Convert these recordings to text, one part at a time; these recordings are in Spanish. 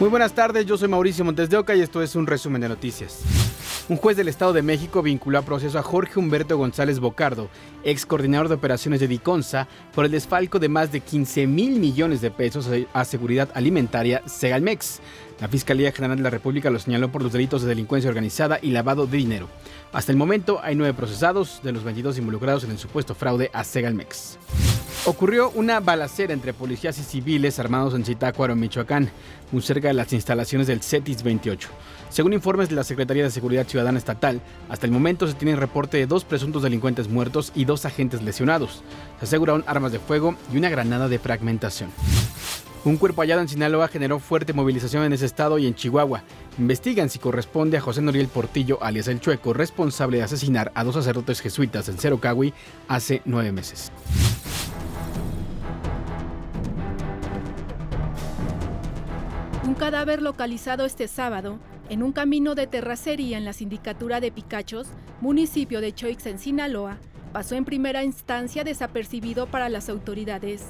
Muy buenas tardes, yo soy Mauricio Montes de Oca y esto es un resumen de noticias. Un juez del Estado de México vinculó a proceso a Jorge Humberto González Bocardo, ex coordinador de operaciones de Diconsa, por el desfalco de más de 15 mil millones de pesos a seguridad alimentaria Segalmex. La Fiscalía General de la República lo señaló por los delitos de delincuencia organizada y lavado de dinero. Hasta el momento hay nueve procesados de los 22 involucrados en el supuesto fraude a Segalmex. Ocurrió una balacera entre policías y civiles armados en Zitácuaro, Michoacán, muy cerca de las instalaciones del CETIS 28. Según informes de la Secretaría de Seguridad Ciudadana Estatal, hasta el momento se tiene reporte de dos presuntos delincuentes muertos y dos agentes lesionados. Se aseguraron armas de fuego y una granada de fragmentación. Un cuerpo hallado en Sinaloa generó fuerte movilización en ese estado y en Chihuahua. Investigan si corresponde a José Noriel Portillo, alias El Chueco, responsable de asesinar a dos sacerdotes jesuitas en Cerocahui hace nueve meses. Cadáver localizado este sábado en un camino de terracería en la sindicatura de Picachos, municipio de Choix en Sinaloa, pasó en primera instancia desapercibido para las autoridades.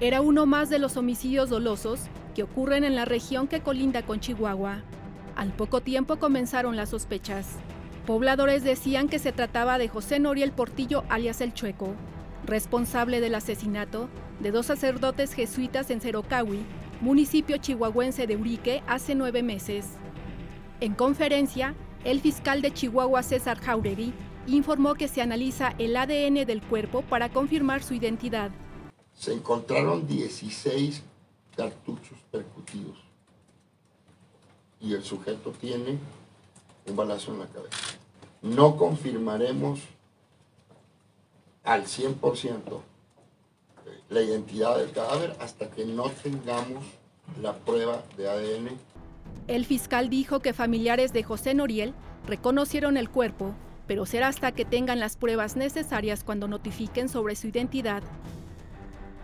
Era uno más de los homicidios dolosos que ocurren en la región que colinda con Chihuahua. Al poco tiempo comenzaron las sospechas. Pobladores decían que se trataba de José Noriel Portillo alias El Chueco, responsable del asesinato de dos sacerdotes jesuitas en Cerocahui, municipio chihuahuense de Urique, hace nueve meses. En conferencia, el fiscal de Chihuahua, César Jauregui, informó que se analiza el ADN del cuerpo para confirmar su identidad. Se encontraron 16 cartuchos percutidos y el sujeto tiene un balazo en la cabeza. No confirmaremos al 100% la identidad del cadáver hasta que no tengamos la prueba de ADN. El fiscal dijo que familiares de José Noriel reconocieron el cuerpo, pero será hasta que tengan las pruebas necesarias cuando notifiquen sobre su identidad.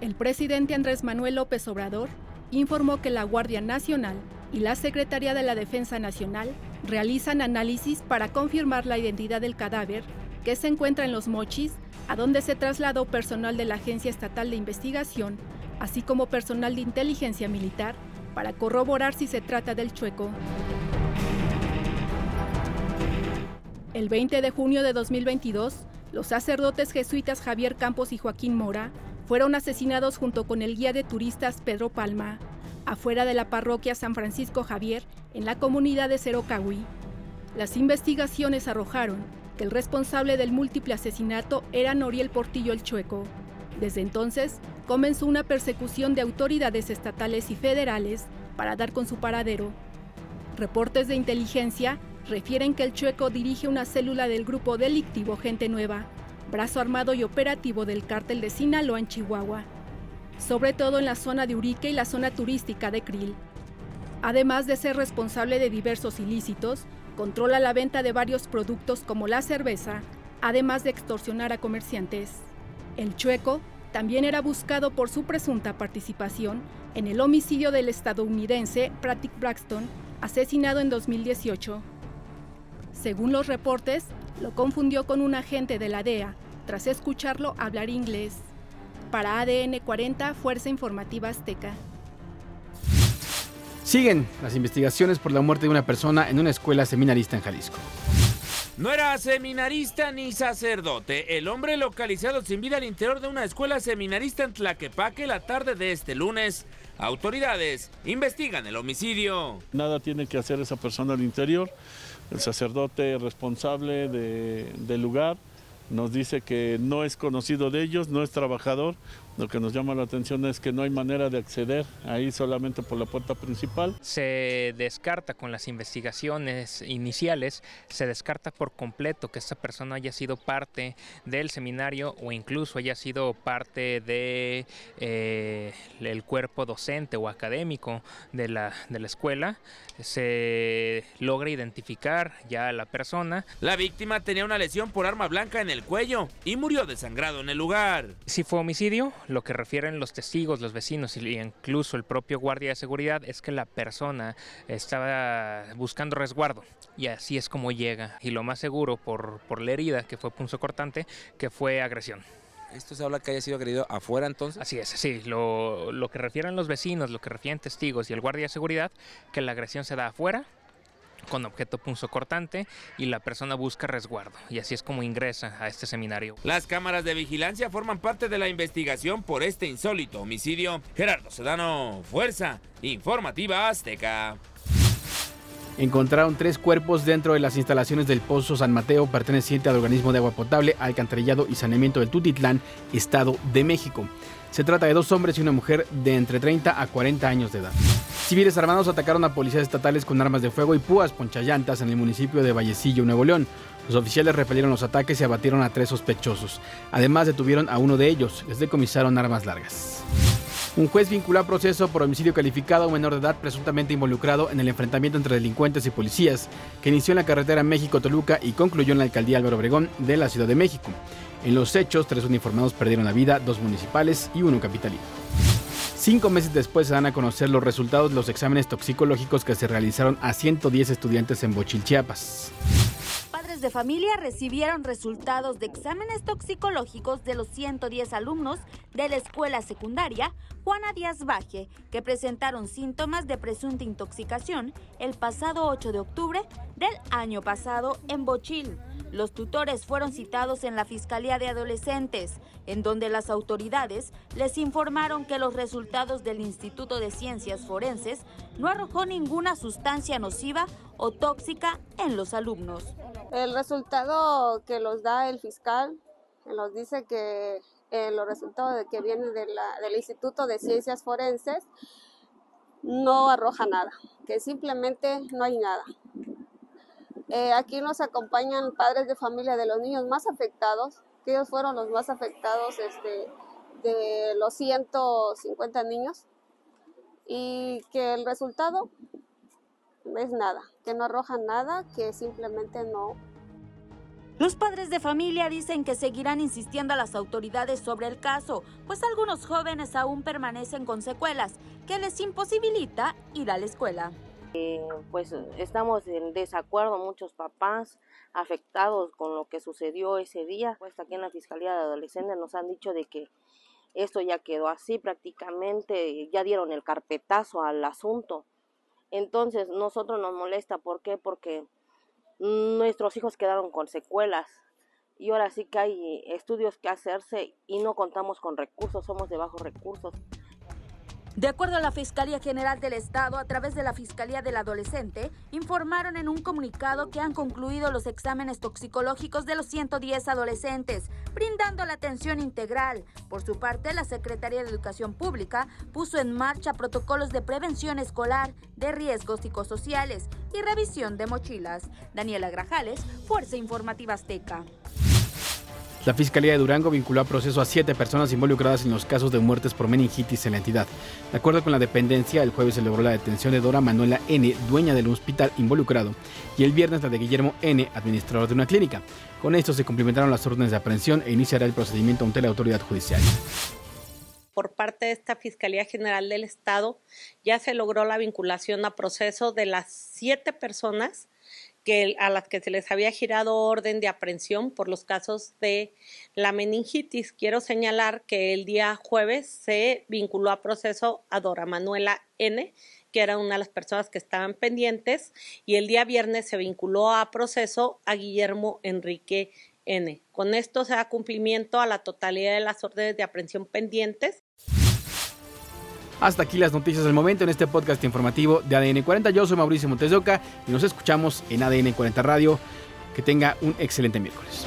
El presidente Andrés Manuel López Obrador informó que la Guardia Nacional y la Secretaría de la Defensa Nacional realizan análisis para confirmar la identidad del cadáver que se encuentra en los mochis a donde se trasladó personal de la Agencia Estatal de Investigación, así como personal de inteligencia militar, para corroborar si se trata del chueco. El 20 de junio de 2022, los sacerdotes jesuitas Javier Campos y Joaquín Mora fueron asesinados junto con el guía de turistas Pedro Palma, afuera de la parroquia San Francisco Javier, en la comunidad de Cerocahui. Las investigaciones arrojaron que el responsable del múltiple asesinato era Noriel Portillo el Chueco. Desde entonces, comenzó una persecución de autoridades estatales y federales para dar con su paradero. Reportes de inteligencia refieren que el Chueco dirige una célula del grupo delictivo Gente Nueva, brazo armado y operativo del cártel de Sinaloa en Chihuahua, sobre todo en la zona de Urique y la zona turística de Krill. Además de ser responsable de diversos ilícitos, Controla la venta de varios productos como la cerveza, además de extorsionar a comerciantes. El Chueco también era buscado por su presunta participación en el homicidio del estadounidense Pratik Braxton, asesinado en 2018. Según los reportes, lo confundió con un agente de la DEA tras escucharlo hablar inglés. Para ADN 40, Fuerza Informativa Azteca. Siguen las investigaciones por la muerte de una persona en una escuela seminarista en Jalisco. No era seminarista ni sacerdote. El hombre localizado sin vida al interior de una escuela seminarista en Tlaquepaque la tarde de este lunes. Autoridades investigan el homicidio. Nada tiene que hacer esa persona al interior. El sacerdote responsable del lugar nos dice que no es conocido de ellos, no es trabajador, lo que nos llama la atención es que no hay manera de acceder ahí solamente por la puerta principal. Se descarta con las investigaciones iniciales, se descarta por completo que esta persona haya sido parte del seminario o incluso haya sido parte del de, eh, cuerpo docente o académico de la, de la escuela. Se logra identificar ya a la persona. La víctima tenía una lesión por arma blanca en el cuello y murió desangrado en el lugar. Si fue homicidio, lo que refieren los testigos, los vecinos y incluso el propio guardia de seguridad es que la persona estaba buscando resguardo y así es como llega. Y lo más seguro por, por la herida que fue punzo cortante, que fue agresión. ¿Esto se habla que haya sido agredido afuera entonces? Así es, sí. Lo, lo que refieren los vecinos, lo que refieren testigos y el guardia de seguridad, que la agresión se da afuera con objeto punzocortante y la persona busca resguardo y así es como ingresa a este seminario. Las cámaras de vigilancia forman parte de la investigación por este insólito homicidio. Gerardo Sedano, Fuerza Informativa Azteca. Encontraron tres cuerpos dentro de las instalaciones del Pozo San Mateo perteneciente al organismo de agua potable, alcantarillado y saneamiento del Tutitlán, Estado de México. Se trata de dos hombres y una mujer de entre 30 a 40 años de edad. Civiles armados atacaron a policías estatales con armas de fuego y púas ponchallantas en el municipio de Vallecillo, Nuevo León. Los oficiales repelieron los ataques y abatieron a tres sospechosos. Además detuvieron a uno de ellos. Les decomisaron armas largas. Un juez vinculó a proceso por homicidio calificado a un menor de edad presuntamente involucrado en el enfrentamiento entre delincuentes y policías que inició en la carretera México-Toluca y concluyó en la alcaldía Álvaro Obregón de la Ciudad de México. En los hechos, tres uniformados perdieron la vida, dos municipales y uno capitalino. Cinco meses después se dan a conocer los resultados de los exámenes toxicológicos que se realizaron a 110 estudiantes en Bochil, Chiapas de familia recibieron resultados de exámenes toxicológicos de los 110 alumnos de la escuela secundaria Juana Díaz Baje, que presentaron síntomas de presunta intoxicación el pasado 8 de octubre del año pasado en Bochil. Los tutores fueron citados en la Fiscalía de Adolescentes, en donde las autoridades les informaron que los resultados del Instituto de Ciencias Forenses no arrojó ninguna sustancia nociva o tóxica en los alumnos. El resultado que los da el fiscal nos dice que eh, los resultados que vienen del Instituto de Ciencias Forenses no arroja nada, que simplemente no hay nada. Eh, aquí nos acompañan padres de familia de los niños más afectados, que ellos fueron los más afectados este, de los 150 niños, y que el resultado es nada, que no arroja nada, que simplemente no. Los padres de familia dicen que seguirán insistiendo a las autoridades sobre el caso, pues algunos jóvenes aún permanecen con secuelas que les imposibilita ir a la escuela. Eh, pues estamos en desacuerdo muchos papás afectados con lo que sucedió ese día. Pues aquí en la Fiscalía de Adolescentes nos han dicho de que esto ya quedó así prácticamente, ya dieron el carpetazo al asunto. Entonces nosotros nos molesta, ¿por qué? Porque nuestros hijos quedaron con secuelas y ahora sí que hay estudios que hacerse y no contamos con recursos, somos de bajos recursos. De acuerdo a la Fiscalía General del Estado, a través de la Fiscalía del Adolescente, informaron en un comunicado que han concluido los exámenes toxicológicos de los 110 adolescentes, brindando la atención integral. Por su parte, la Secretaría de Educación Pública puso en marcha protocolos de prevención escolar de riesgos psicosociales y revisión de mochilas. Daniela Grajales, Fuerza Informativa Azteca. La Fiscalía de Durango vinculó a proceso a siete personas involucradas en los casos de muertes por meningitis en la entidad. De acuerdo con la dependencia, el jueves se logró la detención de Dora Manuela N., dueña del hospital involucrado, y el viernes la de Guillermo N., administrador de una clínica. Con esto se cumplimentaron las órdenes de aprehensión e iniciará el procedimiento ante la autoridad judicial por parte de esta Fiscalía General del Estado ya se logró la vinculación a proceso de las siete personas que, a las que se les había girado orden de aprehensión por los casos de la meningitis. Quiero señalar que el día jueves se vinculó a proceso a Dora Manuela N., que era una de las personas que estaban pendientes, y el día viernes se vinculó a proceso a Guillermo Enrique N. Con esto se da cumplimiento a la totalidad de las órdenes de aprehensión pendientes hasta aquí las noticias del momento en este podcast informativo de ADN 40. Yo soy Mauricio Montes y nos escuchamos en ADN 40 Radio. Que tenga un excelente miércoles.